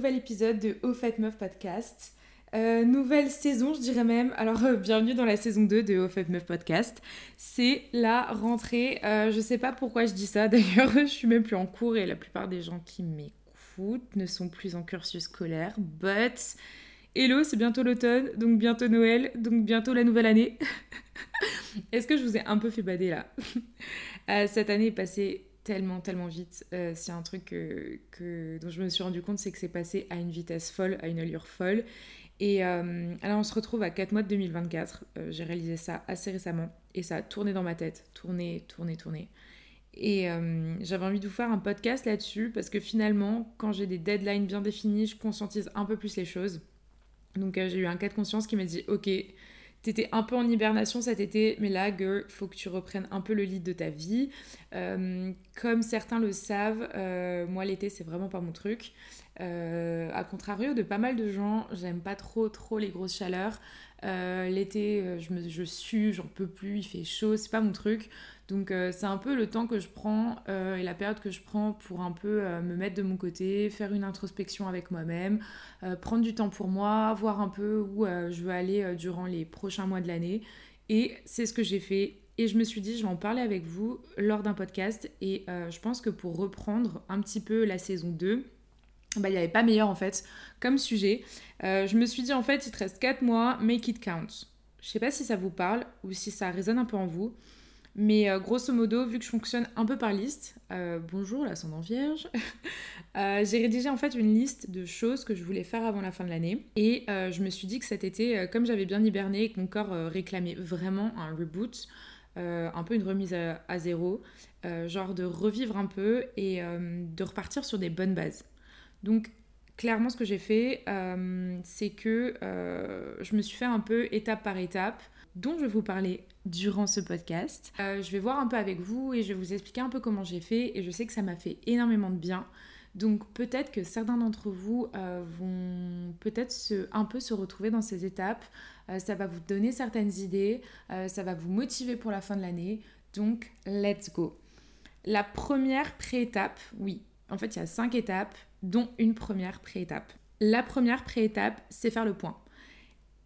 nouvel épisode de Au fait Meuf Podcast. Euh, nouvelle saison, je dirais même. Alors, euh, bienvenue dans la saison 2 de Au fait Meuf Podcast. C'est la rentrée. Euh, je sais pas pourquoi je dis ça d'ailleurs, je suis même plus en cours et la plupart des gens qui m'écoutent ne sont plus en cursus scolaire. But, hello, c'est bientôt l'automne, donc bientôt Noël, donc bientôt la nouvelle année. Est-ce que je vous ai un peu fait bader là? Cette année est passée tellement, tellement vite. Euh, c'est un truc que, dont je me suis rendu compte, c'est que c'est passé à une vitesse folle, à une allure folle. Et euh, alors on se retrouve à 4 mois de 2024. Euh, j'ai réalisé ça assez récemment et ça a tourné dans ma tête, tourné, tourné, tourné. Et j'avais envie de vous faire un podcast là-dessus parce que finalement, quand j'ai des deadlines bien définies, je conscientise un peu plus les choses. Donc j'ai eu un cas de conscience qui m'a dit, ok, T'étais un peu en hibernation cet été, mais là, girl, faut que tu reprennes un peu le lead de ta vie. Euh, comme certains le savent, euh, moi l'été c'est vraiment pas mon truc. Euh, à contrario de pas mal de gens, j'aime pas trop trop les grosses chaleurs. l'été, je, me, je sue, j'en peux plus, il fait chaud, c'est pas mon truc. Donc euh, c'est un peu le temps que je prends euh, et la période que je prends pour un peu euh, me mettre de mon côté, faire une introspection avec moi-même, prendre du temps pour moi, voir un peu où je veux aller durant les prochains mois de l'année. Et c'est ce que j'ai fait. Et je me suis dit, je vais en parler avec vous lors d'un podcast. Et je pense que pour reprendre un petit peu la saison 2, bah, il n'y avait pas meilleur en fait comme sujet. je me suis dit, en fait, il te reste 4 mois, make it count. Je sais pas si ça vous parle ou si ça résonne un peu en vous. Mais euh, grosso modo, vu que je fonctionne un peu par liste, euh, bonjour l'ascendant vierge, euh, j'ai rédigé en fait une liste de choses que je voulais faire avant la fin de l'année. Et je me suis dit que cet été, comme j'avais bien hiberné et que mon corps réclamait vraiment un reboot, un peu une remise à zéro, genre de revivre un peu et de repartir sur des bonnes bases. Donc clairement, ce que j'ai fait, c'est que je me suis fait un peu étape par étape dont je vais vous parler durant ce podcast. Euh, je vais voir un peu avec vous et je vais vous expliquer un peu comment j'ai fait et je sais que ça m'a fait énormément de bien. Donc peut-être que certains d'entre vous euh, vont peut-être un peu se retrouver dans ces étapes. Euh, ça va vous donner certaines idées, ça va vous motiver pour la fin de l'année. Donc let's go. La première pré-étape, oui, en fait il y a cinq étapes, dont une première pré-étape. La première pré-étape, c'est faire le point.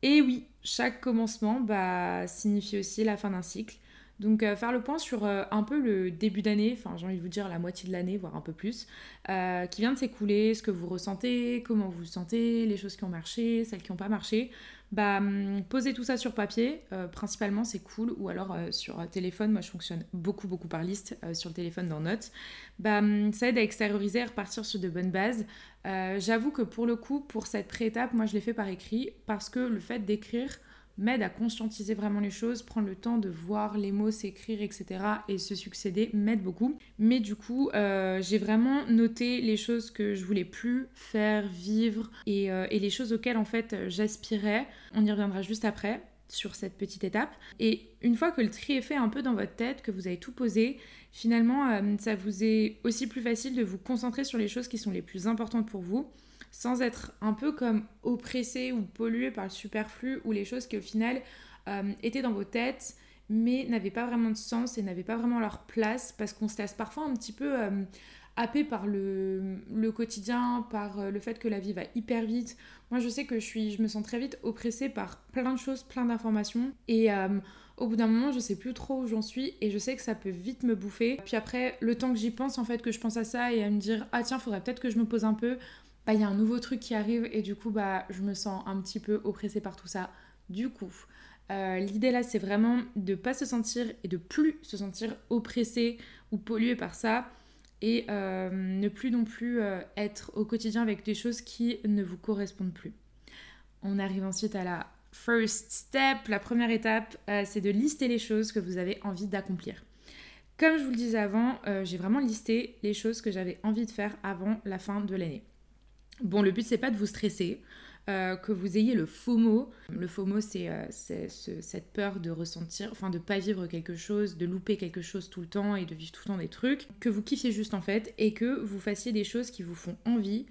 Et oui, chaque commencement bah, signifie aussi la fin d'un cycle. Donc euh, faire le point sur euh, un peu le début d'année, enfin j'ai envie de vous dire la moitié de l'année, voire un peu plus, euh, qui vient de s'écouler, ce que vous ressentez, comment vous vous sentez, les choses qui ont marché, celles qui n'ont pas marché. Bah, hum, poser tout ça sur papier, principalement c'est cool, ou alors sur téléphone, moi je fonctionne beaucoup beaucoup par liste sur le téléphone dans Notes, bah, hum, ça aide à extérioriser, à repartir sur de bonnes bases. J'avoue que pour le coup, pour cette pré-étape, moi je l'ai fait par écrit, parce que le fait d'écrire, m'aide à conscientiser vraiment les choses, prendre le temps de voir les mots s'écrire, etc. et se succéder m'aide beaucoup. Mais du coup, euh, j'ai vraiment noté les choses que je voulais plus faire, vivre et, euh, et les choses auxquelles en fait j'aspirais. On y reviendra juste après sur cette petite étape. Et une fois que le tri est fait un peu dans votre tête, que vous avez tout posé, finalement, euh, ça vous est aussi plus facile de vous concentrer sur les choses qui sont les plus importantes pour vous sans être un peu comme oppressé ou pollué par le superflu ou les choses qui au final euh, étaient dans vos têtes mais n'avaient pas vraiment de sens et n'avaient pas vraiment leur place parce qu'on se laisse parfois un petit peu euh, happé par le, quotidien, par euh, le fait que la vie va hyper vite. Moi je sais que je, suis, je me sens très vite oppressée par plein de choses, plein d'informations et au bout d'un moment, je sais plus trop où j'en suis et je sais que ça peut vite me bouffer. Puis après, le temps que j'y pense, en fait, que je pense à ça et à me dire ah tiens, faudrait peut-être que je me pose un peu, bah, il y a un nouveau truc qui arrive et du coup, bah, je me sens un petit peu oppressée par tout ça. Du coup, euh, l'idée là, c'est vraiment de pas se sentir et de plus se sentir oppressé ou pollué par ça et euh, ne plus non plus euh, être au quotidien avec des choses qui ne vous correspondent plus. On arrive ensuite à la first step. La première étape, c'est de lister les choses que vous avez envie d'accomplir. Comme je vous le disais avant, j'ai vraiment listé les choses que j'avais envie de faire avant la fin de l'année. Bon, le but, c'est pas de vous stresser, euh, que vous ayez le FOMO. Le FOMO, c'est euh, cette peur de ressentir, enfin de pas vivre quelque chose, de louper quelque chose tout le temps et de vivre tout le temps des trucs. Que vous kiffiez juste en fait et que vous fassiez des choses qui vous font envie.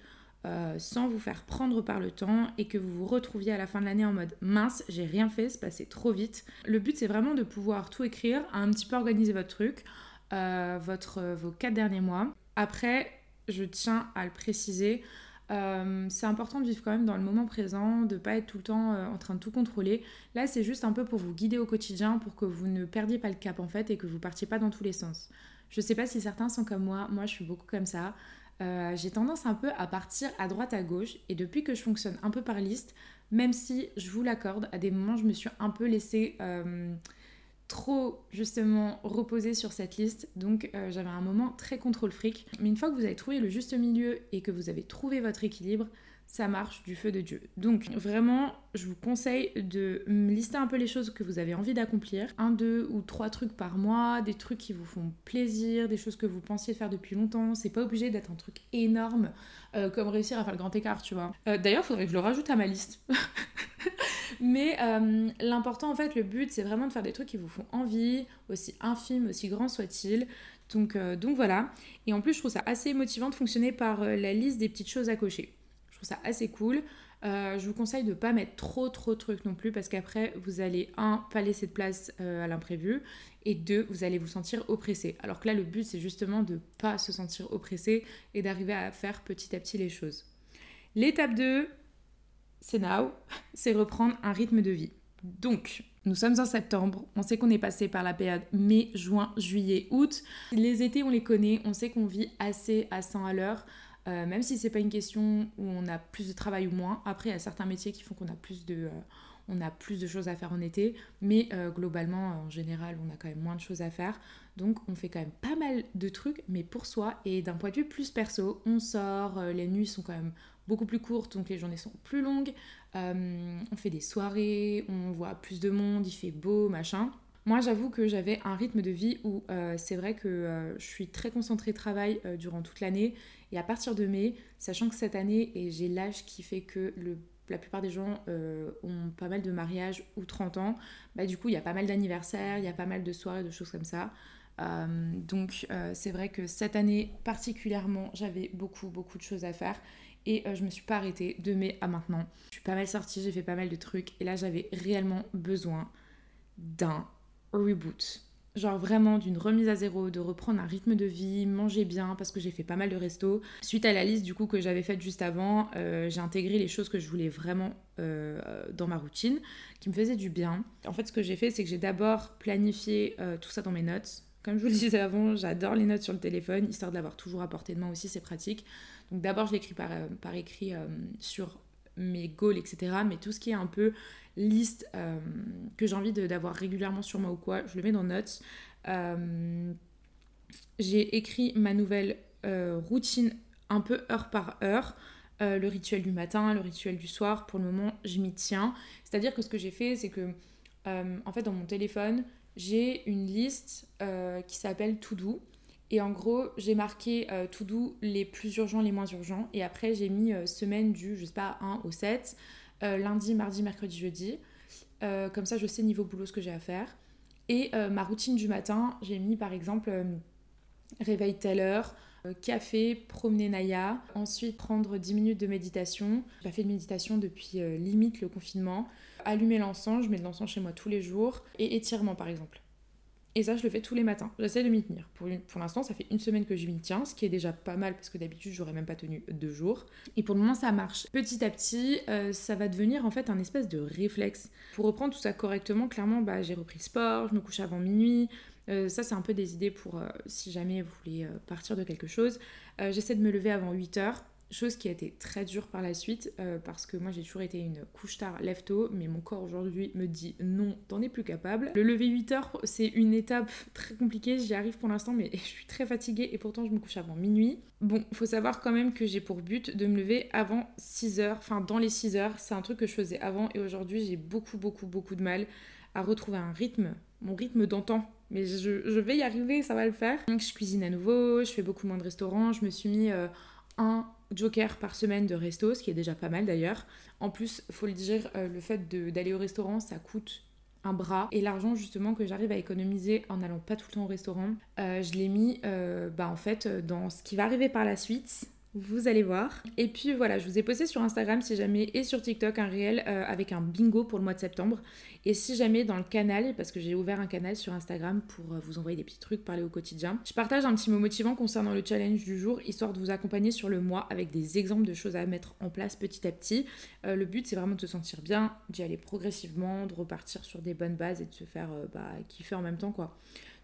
Euh, sans vous faire prendre par le temps et que vous vous retrouviez à la fin de l'année en mode mince, j'ai rien fait, c'est passé trop vite. Le but c'est vraiment de pouvoir tout écrire, un petit peu organiser votre truc, vos quatre derniers mois. Après, je tiens à le préciser, Euh, c'est important de vivre quand même dans le moment présent, de pas être tout le temps euh, en train de tout contrôler. Là, c'est juste un peu pour vous guider au quotidien, pour que vous ne perdiez pas le cap en fait et que vous partiez pas dans tous les sens. Je sais pas si certains sont comme moi, moi je suis beaucoup comme ça. Euh, j'ai tendance un peu à partir à droite à gauche et depuis que je fonctionne un peu par liste, même si je vous l'accorde, à des moments je me suis un peu laissée trop justement reposer sur cette liste. Donc euh, j'avais un moment très contrôle fric. Mais une fois que vous avez trouvé le juste milieu et que vous avez trouvé votre équilibre, ça marche du feu de Dieu. Donc vraiment, je vous conseille de lister un peu les choses que vous avez envie d'accomplir. Un, deux ou trois trucs par mois, des trucs qui vous font plaisir, des choses que vous pensiez faire depuis longtemps. C'est pas obligé d'être un truc énorme euh, comme réussir à faire le grand écart, tu vois. Euh, d'ailleurs, il faudrait que je le rajoute à ma liste. Mais euh, l'important, en fait, le but, c'est vraiment de faire des trucs qui vous font envie, aussi infimes, aussi grands soient-ils. Donc voilà. Et en plus, je trouve ça assez motivant de fonctionner par la liste des petites choses à cocher. Ça assez cool. Euh, je vous conseille de ne pas mettre trop trop de trucs non plus parce qu'après vous allez un pas laisser de place euh, à l'imprévu et deux vous allez vous sentir oppressé. Alors que là le but c'est justement de pas se sentir oppressé et d'arriver à faire petit à petit les choses. L'étape 2 c'est now, c'est reprendre un rythme de vie. Donc nous sommes en septembre, on sait qu'on est passé par la période mai, juin, juillet, août. Les étés on les connaît, on sait qu'on vit assez à 100 à l'heure. Euh, même si c'est pas une question où on a plus de travail ou moins. Après, il y a certains métiers qui font qu'on a plus de, euh, on a plus de choses à faire en été, mais euh, globalement, en général, on a quand même moins de choses à faire. Donc, on fait quand même pas mal de trucs, mais pour soi et d'un point de vue plus perso, on sort, les nuits sont quand même beaucoup plus courtes, donc les journées sont plus longues. on fait des soirées, on voit plus de monde, il fait beau, machin. Moi, j'avoue que j'avais un rythme de vie où c'est vrai que je suis très concentrée travail durant toute l'année et à partir de mai, sachant que cette année, et j'ai l'âge qui fait que le, la plupart des gens euh, ont pas mal de mariages ou 30 ans, bah du coup, il y a pas mal d'anniversaires, il y a pas mal de soirées, de choses comme ça. Euh, donc euh, c'est vrai que cette année particulièrement, j'avais beaucoup, beaucoup de choses à faire. Et je me suis pas arrêtée de mai à maintenant. Je suis pas mal sortie, j'ai fait pas mal de trucs. Et là, j'avais réellement besoin d'un reboot genre vraiment d'une remise à zéro, de reprendre un rythme de vie, manger bien parce que j'ai fait pas mal de restos. Suite à la liste du coup que j'avais faite juste avant, euh, j'ai intégré les choses que je voulais vraiment euh, dans ma routine, qui me faisaient du bien. En fait ce que j'ai fait c'est que j'ai d'abord planifié euh, tout ça dans mes notes. Comme je vous le disais avant, j'adore les notes sur le téléphone, histoire de l'avoir toujours à portée de main aussi, c'est pratique. Donc d'abord je l'écris par écrit sur mes goals, etc. Mais tout ce qui est un peu liste euh, que j'ai envie d'avoir régulièrement sur moi ou quoi, je le mets dans Notes. Euh, j'ai écrit ma nouvelle euh, routine un peu heure par heure. le rituel du matin, le rituel du soir, pour le moment, je m'y tiens. C'est-à-dire que ce que j'ai fait, c'est que, en fait, dans mon téléphone, j'ai une liste qui s'appelle To Do. Et en gros, j'ai marqué To Do les plus urgents, les moins urgents. Et après, j'ai mis semaine du, je sais pas, 1 au 7. Euh, lundi, mardi, mercredi, jeudi. Euh, comme ça, je sais niveau boulot ce que j'ai à faire. Et euh, ma routine du matin, j'ai mis par exemple réveil telle heure, café, promener Naya, ensuite prendre 10 minutes de méditation. J'ai pas fait de méditation depuis limite le confinement. Allumer l'encens, je mets de l'encens chez moi tous les jours. Et étirement par exemple. Et ça, je le fais tous les matins. J'essaie de m'y tenir. Pour, l'instant, ça fait une semaine que je m'y tiens, ce qui est déjà pas mal parce que d'habitude, j'aurais même pas tenu deux jours. Et pour le moment, ça marche. Petit à petit, euh, ça va devenir en fait un espèce de réflexe. Pour reprendre tout ça correctement, clairement, bah, j'ai repris le sport, je me couche avant minuit. Euh, ça, c'est un peu des idées pour euh, si jamais vous voulez partir de quelque chose. J'essaie de me lever avant 8 heures. Chose qui a été très dure par la suite euh, parce que moi j'ai toujours été une couche tard lève tôt mais mon corps aujourd'hui me dit non, t'en es plus capable. Le lever 8 heures c'est une étape très compliquée, j'y arrive pour l'instant mais je suis très fatiguée et pourtant je me couche avant minuit. Bon, faut savoir quand même que j'ai pour but de me lever avant 6 heures, enfin dans les 6 heures, c'est un truc que je faisais avant et aujourd'hui j'ai beaucoup beaucoup beaucoup de mal à retrouver un rythme, mon rythme d'antan. Mais je, vais y arriver, ça va le faire. Donc je cuisine à nouveau, je fais beaucoup moins de restaurants, je me suis mis euh, un joker par semaine de resto, ce qui est déjà pas mal d'ailleurs. En plus, faut le dire, euh, le fait d'aller au restaurant, ça coûte un bras. Et l'argent justement que j'arrive à économiser en n'allant pas tout le temps au restaurant, euh, je l'ai mis euh, bah, en fait dans ce qui va arriver par la suite. Vous allez voir. Et puis voilà, je vous ai posté sur Instagram si jamais et sur TikTok un réel euh, avec un bingo pour le mois de septembre. Et si jamais dans le canal, parce que j'ai ouvert un canal sur Instagram pour euh, vous envoyer des petits trucs, parler au quotidien, je partage un petit mot motivant concernant le challenge du jour, histoire de vous accompagner sur le mois avec des exemples de choses à mettre en place petit à petit. Euh, le but c'est vraiment de se sentir bien, d'y aller progressivement, de repartir sur des bonnes bases et de se faire bah, kiffer en même temps quoi.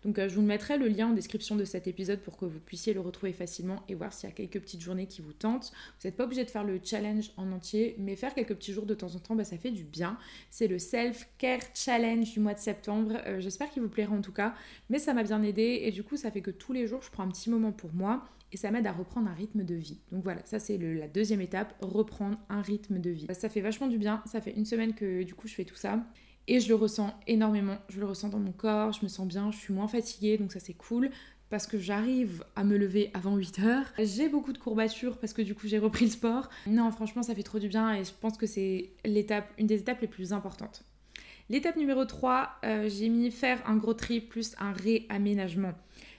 Donc euh, je vous mettrai le lien en description de cet épisode pour que vous puissiez le retrouver facilement et voir s'il y a quelques petites journées qui vous tentent. Vous n'êtes pas obligé de faire le challenge en entier, mais faire quelques petits jours de temps en temps, bah, ça fait du bien. C'est le Self-Care Challenge du mois de septembre. Euh, j'espère qu'il vous plaira en tout cas, mais ça m'a bien aidé et du coup ça fait que tous les jours je prends un petit moment pour moi et ça m'aide à reprendre un rythme de vie. Donc voilà, ça c'est la deuxième étape, reprendre un rythme de vie. Ça fait vachement du bien, ça fait une semaine que du coup je fais tout ça. Et je le ressens énormément, je le ressens dans mon corps, je me sens bien, je suis moins fatiguée, donc ça c'est cool parce que j'arrive à me lever avant 8 heures. J'ai beaucoup de courbatures parce que du coup j'ai repris le sport. Non, franchement, ça fait trop du bien et je pense que c'est l'étape, une des étapes les plus importantes. L'étape numéro 3, euh, j'ai mis faire un gros tri plus un réaménagement.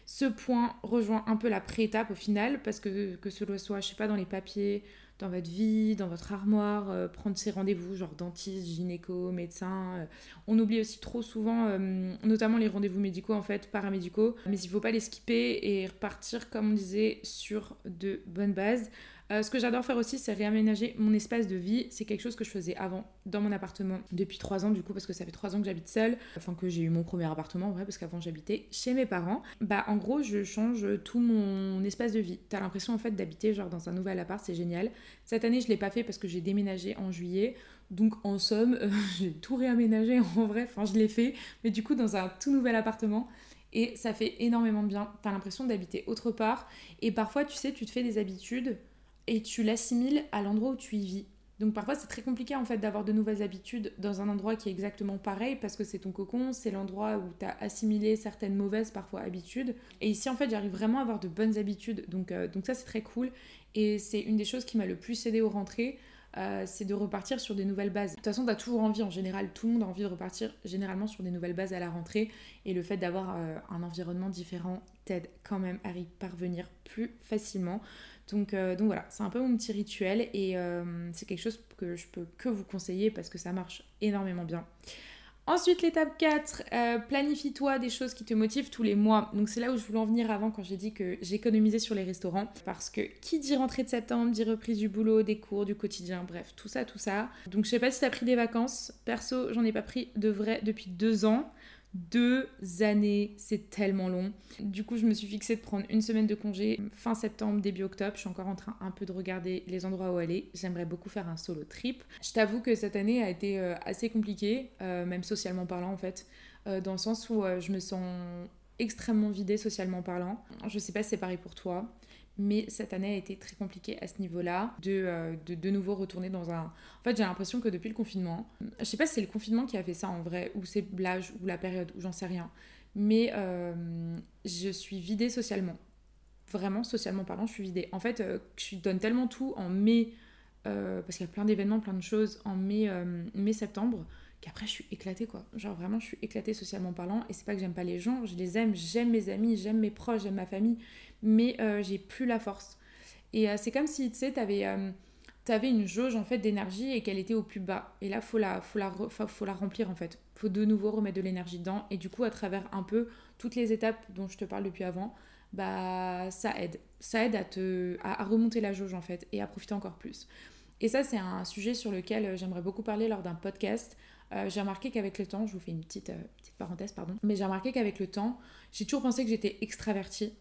Ce point rejoint un peu la pré-étape au final parce que que ce soit, je sais pas, dans les papiers, dans votre vie, dans votre armoire, euh, prendre ses rendez-vous, genre dentiste, gynéco, médecin. Euh. On oublie aussi trop souvent, euh, notamment les rendez-vous médicaux, en fait, paramédicaux. Mais il ne faut pas les skipper et repartir, comme on disait, sur de bonnes bases. Euh, ce que j'adore faire aussi, c'est réaménager mon espace de vie. C'est quelque chose que je faisais avant dans mon appartement depuis trois ans, du coup, parce que ça fait trois ans que j'habite seule. Enfin, que j'ai eu mon premier appartement, en vrai, parce qu'avant j'habitais chez mes parents. Bah, en gros, je change tout mon espace de vie. T'as l'impression, en fait, d'habiter genre dans un nouvel appart, c'est génial. Cette année, je l'ai pas fait parce que j'ai déménagé en juillet. Donc, en somme, j'ai tout réaménagé en vrai. Enfin, je l'ai fait, mais du coup, dans un tout nouvel appartement et ça fait énormément de bien. T'as l'impression d'habiter autre part et parfois, tu sais, tu te fais des habitudes et tu l'assimiles à l'endroit où tu y vis. Donc parfois c'est très compliqué en fait d'avoir de nouvelles habitudes dans un endroit qui est exactement pareil parce que c'est ton cocon, c'est l'endroit où tu as assimilé certaines mauvaises parfois habitudes. Et ici en fait j'arrive vraiment à avoir de bonnes habitudes donc, euh, donc ça c'est très cool et c'est une des choses qui m'a le plus aidé aux rentrées. Euh, c'est de repartir sur des nouvelles bases. De toute façon, tu as toujours envie, en général, tout le monde a envie de repartir généralement sur des nouvelles bases à la rentrée. Et le fait d'avoir euh, un environnement différent t'aide quand même à y parvenir plus facilement. Euh, donc, voilà, c'est un peu mon petit rituel et c'est quelque chose que je peux que vous conseiller parce que ça marche énormément bien. Ensuite, l'étape 4, euh, planifie-toi des choses qui te motivent tous les mois. Donc c'est là où je voulais en venir avant quand j'ai dit que j'économisais sur les restaurants. Parce que qui dit rentrée de septembre, dit reprise du boulot, des cours, du quotidien, bref, tout ça, tout ça. Donc je sais pas si t'as pris des vacances. Perso, j'en ai pas pris de vrai depuis deux ans. Deux années, c'est tellement long. Du coup, je me suis fixé de prendre une semaine de congé fin septembre, début octobre. Je suis encore en train un peu de regarder les endroits où aller. J'aimerais beaucoup faire un solo trip. Je t'avoue que cette année a été euh, assez compliquée, euh, même socialement parlant en fait, euh, dans le sens où je me sens extrêmement vidée socialement parlant. Je sais pas si c'est pareil pour toi. Mais cette année a été très compliquée à ce niveau-là, de, euh, de, de nouveau retourner dans un... En fait, j'ai l'impression que depuis le confinement, je sais pas si c'est le confinement qui a fait ça en vrai, ou c'est l'âge, ou la période, ou j'en sais rien, mais euh, je suis vidée socialement. Vraiment, socialement parlant, je suis vidée. En fait, euh, je donne tellement tout en mai, parce qu'il y a plein d'événements, plein de choses, en mai, mai-septembre, qu'après je suis éclatée quoi. Genre vraiment je suis éclatée socialement parlant et c'est pas que j'aime pas les gens, je les aime, j'aime mes amis, j'aime mes proches, j'aime ma famille, mais euh, j'ai plus la force. Et euh, c'est comme si tu sais t'avais euh, avais une jauge en fait d'énergie et qu'elle était au plus bas. Et là faut la faut la faut la remplir en fait. Faut de nouveau remettre de l'énergie dedans et du coup à travers un peu toutes les étapes dont je te parle depuis avant, bah ça aide. Ça aide à te à remonter la jauge en fait et à profiter encore plus. Et ça, c'est un sujet sur lequel j'aimerais beaucoup parler lors d'un podcast. Euh, j'ai remarqué qu'avec le temps, je vous fais une petite, euh, petite parenthèse, pardon, mais j'ai remarqué qu'avec le temps, j'ai toujours pensé que j'étais extravertie.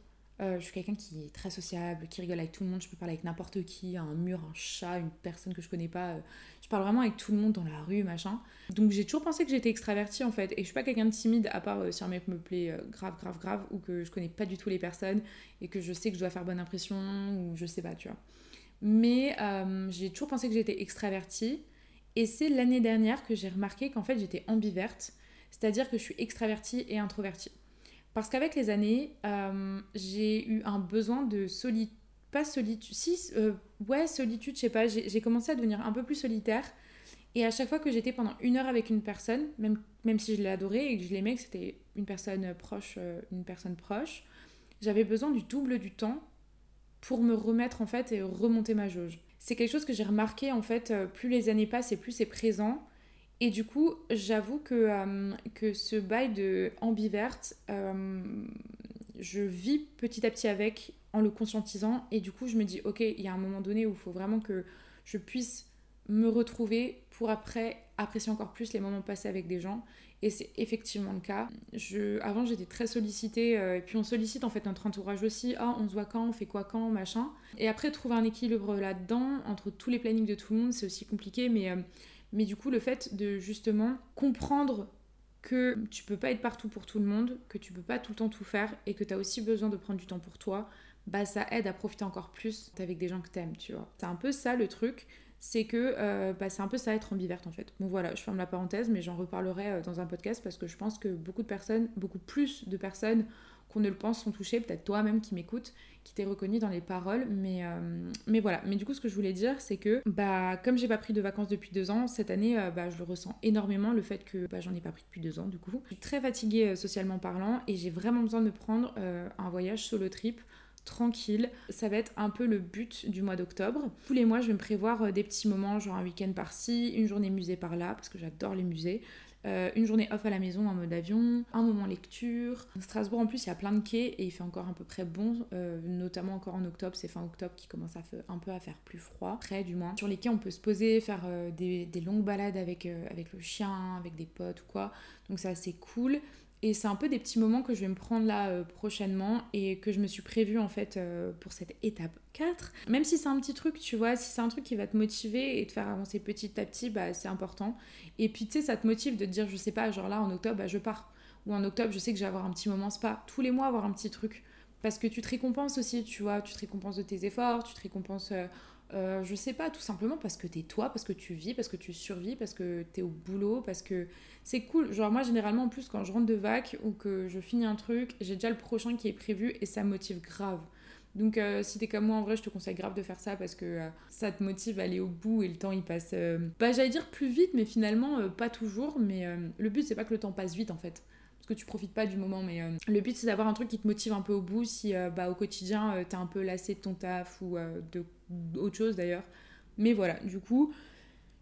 Euh, je suis quelqu'un qui est très sociable, qui rigole avec tout le monde, je peux parler avec n'importe qui, un mur, un chat, une personne que je connais pas. je parle vraiment avec tout le monde dans la rue, machin. Donc j'ai toujours pensé que j'étais extravertie en fait, et je suis pas quelqu'un de timide à part si un mec me plaît grave, grave, grave, ou que je connais pas du tout les personnes, et que je sais que je dois faire bonne impression, ou je sais pas, tu vois. Mais j'ai toujours pensé que j'étais extravertie. Et c'est l'année dernière que j'ai remarqué qu'en fait j'étais ambiverte, c'est-à-dire que je suis extravertie et introvertie. Parce qu'avec les années, euh, j'ai eu un besoin de solitude, pas solitude, si, euh, ouais, solitude, je sais pas, j'ai commencé à devenir un peu plus solitaire. Et à chaque fois que j'étais pendant une heure avec une personne, même, même si je l'adorais et que je l'aimais, que c'était une personne proche, euh, une personne proche, j'avais besoin du double du temps pour me remettre en fait et remonter ma jauge. C'est quelque chose que j'ai remarqué en fait, plus les années passent et plus c'est présent. Et du coup, j'avoue que, euh, que ce bail de ambiverte, euh, je vis petit à petit avec en le conscientisant. Et du coup, je me dis, ok, il y a un moment donné où il faut vraiment que je puisse me retrouver pour après apprécier encore plus les moments passés avec des gens. Et c'est effectivement le cas. Je, avant, j'étais très sollicitée, euh, et puis on sollicite en fait notre entourage aussi. Ah, on se voit quand, on fait quoi quand, machin. Et après, trouver un équilibre là-dedans, entre tous les plannings de tout le monde, c'est aussi compliqué, mais, euh, mais du coup, le fait de justement comprendre que tu peux pas être partout pour tout le monde, que tu peux pas tout le temps tout faire, et que tu as aussi besoin de prendre du temps pour toi, bah ça aide à profiter encore plus avec des gens que t'aimes, tu vois. C'est un peu ça le truc c'est que euh, bah, c'est un peu ça être ambiverte en fait. Bon voilà, je ferme la parenthèse, mais j'en reparlerai euh, dans un podcast parce que je pense que beaucoup de personnes, beaucoup plus de personnes qu'on ne le pense sont touchées, peut-être toi-même qui m'écoutes, qui t'es reconnu dans les paroles, mais, euh, mais voilà. Mais du coup, ce que je voulais dire, c'est que bah, comme j'ai pas pris de vacances depuis deux ans, cette année, bah, je le ressens énormément, le fait que bah, j'en ai pas pris depuis deux ans du coup. Je suis très fatiguée socialement parlant et j'ai vraiment besoin de prendre un voyage solo trip tranquille. Ça va être un peu le but du mois d'octobre. Tous les mois, je vais me prévoir euh, des petits moments, genre un week-end par-ci, une journée musée par-là, parce que j'adore les musées. Euh, une journée off à la maison en mode avion, un moment lecture. Strasbourg en plus il y a plein de quais et il fait encore un peu près bon, euh, notamment encore en octobre, c'est fin octobre qui commence à un peu à faire plus froid, près du moins. Sur les quais on peut se poser, faire des, des, longues balades avec, avec le chien, avec des potes ou quoi, donc c'est assez cool. Et c'est un peu des petits moments que je vais me prendre là euh, prochainement et que je me suis prévu en fait euh, pour cette étape 4. Même si c'est un petit truc, tu vois, si c'est un truc qui va te motiver et te faire avancer petit à petit, bah c'est important. Et puis tu sais, ça te motive de te dire, je sais pas, genre là en octobre, bah, je pars. Ou en octobre, je sais que je vais avoir un petit moment spa. Tous les mois, avoir un petit truc. Parce que tu te récompenses aussi, tu vois, tu te récompenses de tes efforts, tu te récompenses euh, euh, je sais pas, tout simplement parce que t'es toi, parce que tu vis, parce que tu survis, parce que t'es au boulot, parce que c'est cool. Genre, moi, généralement, en plus, quand je rentre de vac ou que je finis un truc, j'ai déjà le prochain qui est prévu et ça motive grave. Donc, euh, si t'es comme moi, en vrai, je te conseille grave de faire ça parce que euh, ça te motive à aller au bout et le temps il passe, bah, j'allais dire plus vite, mais finalement, pas toujours. Mais le but, c'est pas que le temps passe vite en fait que tu profites pas du moment. Mais le but, c'est d'avoir un truc qui te motive un peu au bout si bah, au quotidien, t'es un peu lassé de ton taf ou de autre chose d'ailleurs. Mais voilà, du coup,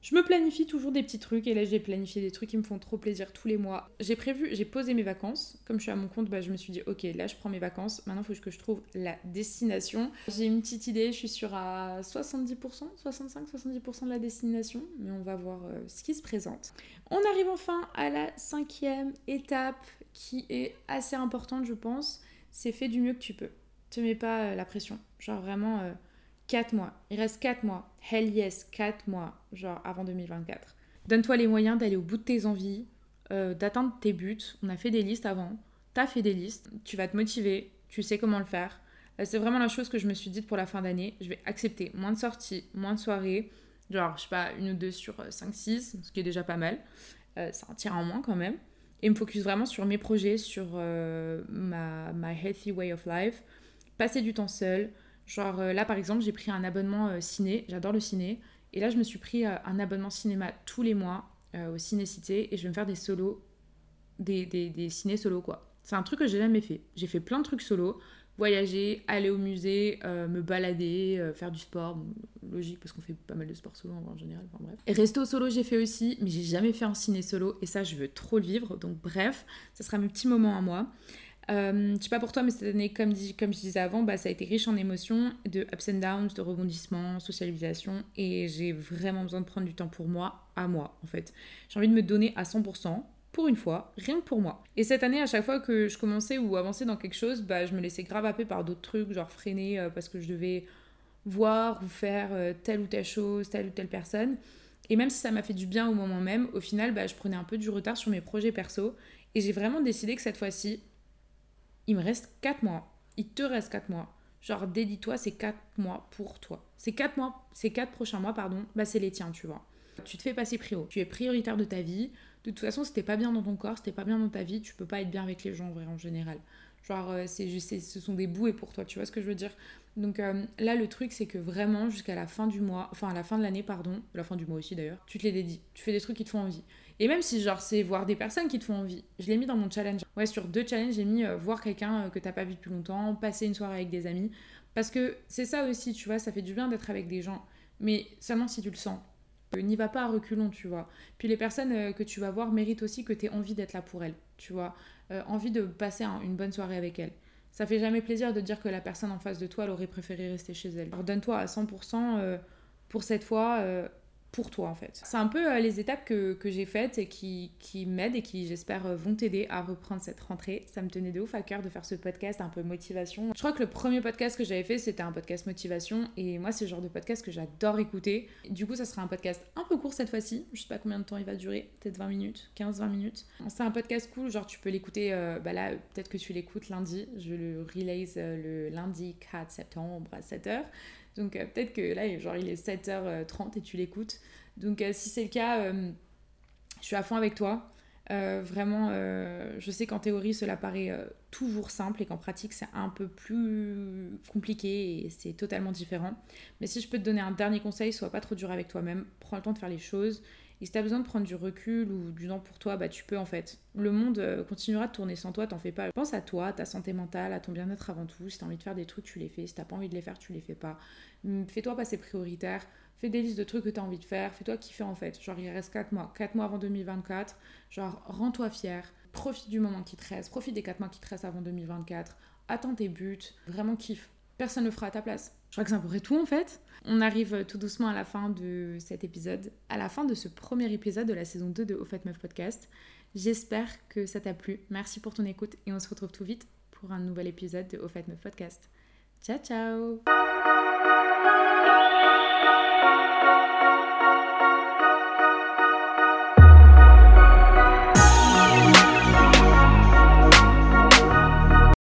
je me planifie toujours des petits trucs et là j'ai planifié des trucs qui me font trop plaisir tous les mois. J'ai prévu, j'ai posé mes vacances. Comme je suis à mon compte, bah, je me suis dit ok là je prends mes vacances. Maintenant il faut que je trouve la destination. J'ai une petite idée, je suis sur à 70%, 65-70% de la destination, mais on va voir euh, ce qui se présente. On arrive enfin à la cinquième étape qui est assez importante je pense. C'est fait du mieux que tu peux. Te mets pas euh, la pression. Genre vraiment... Euh, 4 mois. Il reste 4 mois. Hell yes, 4 mois, genre avant 2024. Donne-toi les moyens d'aller au bout de tes envies, euh, d'atteindre tes buts. On a fait des listes avant. T'as fait des listes. Tu vas te motiver. Tu sais comment le faire. Euh, c'est vraiment la chose que je me suis dite pour la fin d'année. Je vais accepter moins de sorties, moins de soirées. Genre, je sais pas, une ou deux sur 5-6, euh, ce qui est déjà pas mal. c'est un tir en moins quand même. Et me focus vraiment sur mes projets, sur ma healthy way of life. Passer du temps seul, Genre euh, là par exemple j'ai pris un abonnement euh, ciné, j'adore le ciné, et là je me suis pris euh, un abonnement cinéma tous les mois au Ciné-Cité et je vais me faire des solos, des, des, des ciné solos quoi. C'est un truc que j'ai jamais fait. J'ai fait plein de trucs solo, voyager, aller au musée, me balader, faire du sport, logique parce qu'on fait pas mal de sport solo en général, enfin bref. Et resto solo j'ai fait aussi, mais j'ai jamais fait un ciné solo et ça je veux trop le vivre, donc bref, ça sera mes petits moments à moi. Euh, je sais pas pour toi, mais cette année, comme, comme je disais avant, bah, ça a été riche en émotions, de ups and downs, de rebondissements, socialisation. Et j'ai vraiment besoin de prendre du temps pour moi, à moi, en fait. J'ai envie de me donner à 100%, pour une fois, rien que pour moi. Et cette année, à chaque fois que je commençais ou avançais dans quelque chose, bah, je me laissais grave happer par d'autres trucs, genre freiner euh, parce que je devais voir ou faire euh, telle ou telle chose, telle ou telle personne. Et même si ça m'a fait du bien au moment même, au final, bah, je prenais un peu du retard sur mes projets perso. Et j'ai vraiment décidé que cette fois-ci, il me reste 4 mois. Il te reste 4 mois. Genre, dédie-toi ces 4 mois pour toi. Ces 4 mois, ces 4 prochains mois, pardon, bah c'est les tiens, tu vois. Tu te fais passer prio. Tu es prioritaire de ta vie. De toute façon, si t'es pas bien dans ton corps, si t'es pas bien dans ta vie, tu peux pas être bien avec les gens, en général. Genre, euh, c'est, ce sont des bouées pour toi, tu vois ce que je veux dire? Donc euh, là, le truc, c'est que vraiment, jusqu'à la fin du mois, enfin à la fin de l'année, pardon, la fin du mois aussi d'ailleurs, tu te les dédies. Tu fais des trucs qui te font envie. Et même si, genre, c'est voir des personnes qui te font envie. Je l'ai mis dans mon challenge. Ouais, sur deux challenges, j'ai mis euh, voir quelqu'un euh, que t'as pas vu depuis longtemps, passer une soirée avec des amis. Parce que c'est ça aussi, tu vois, ça fait du bien d'être avec des gens, mais seulement si tu le sens. Euh, n'y va pas à reculons, tu vois. Puis les personnes que tu vas voir méritent aussi que tu aies envie d'être là pour elles, tu vois. Envie de passer une bonne soirée avec elles. Ça fait jamais plaisir de dire que la personne en face de toi, elle aurait préféré rester chez elle. Alors donne-toi à 100% pour cette fois pour toi en fait. C'est un peu euh, les étapes que, que j'ai faites et qui, qui m'aident et qui j'espère euh, vont t'aider à reprendre cette rentrée. Ça me tenait de ouf à cœur de faire ce podcast un peu motivation. Je crois que le premier podcast que j'avais fait c'était un podcast motivation et moi c'est le genre de podcast que j'adore écouter. Du coup ça sera un podcast un peu court cette fois-ci. Je sais pas combien de temps il va durer, peut-être 20 minutes, 15-20 minutes. C'est un podcast cool, genre tu peux l'écouter, euh, bah là peut-être que tu l'écoutes lundi. Je le release le lundi 4 septembre à 7h. Donc euh, peut-être que là, genre, il est 7h30 et tu l'écoutes. Donc euh, si c'est le cas, euh, je suis à fond avec toi. vraiment, je sais qu'en théorie, cela paraît toujours simple et qu'en pratique, c'est un peu plus compliqué et c'est totalement différent. Mais si je peux te donner un dernier conseil, sois pas trop dur avec toi-même. Prends le temps de faire les choses et si tu besoin de prendre du recul ou du temps pour toi, bah tu peux en fait. Le monde euh, continuera de tourner sans toi, t'en fais pas. Pense à toi, ta santé mentale, à ton bien-être avant tout. Si t'as envie de faire des trucs, tu les fais. Si t'as pas envie de les faire, tu les fais pas. Hum, fais-toi passer prioritaire. Fais des listes de trucs que t'as envie de faire. Fais-toi kiffer en fait. Genre, il reste 4 mois. 4 mois avant 2024. Genre, rends-toi fier. Profite du moment qui te reste. Profite des 4 mois qui te restent avant 2024. Attends tes buts. Vraiment kiffe. Personne ne le fera à ta place. Crois que c'est à peu tout en fait. On arrive tout doucement à la fin de cet épisode, à la fin de ce premier épisode de la saison 2 de Au fait Meuf Podcast. J'espère que ça t'a plu. Merci pour ton écoute et on se retrouve tout vite pour un nouvel épisode de Au fait Meuf Podcast. Ciao ciao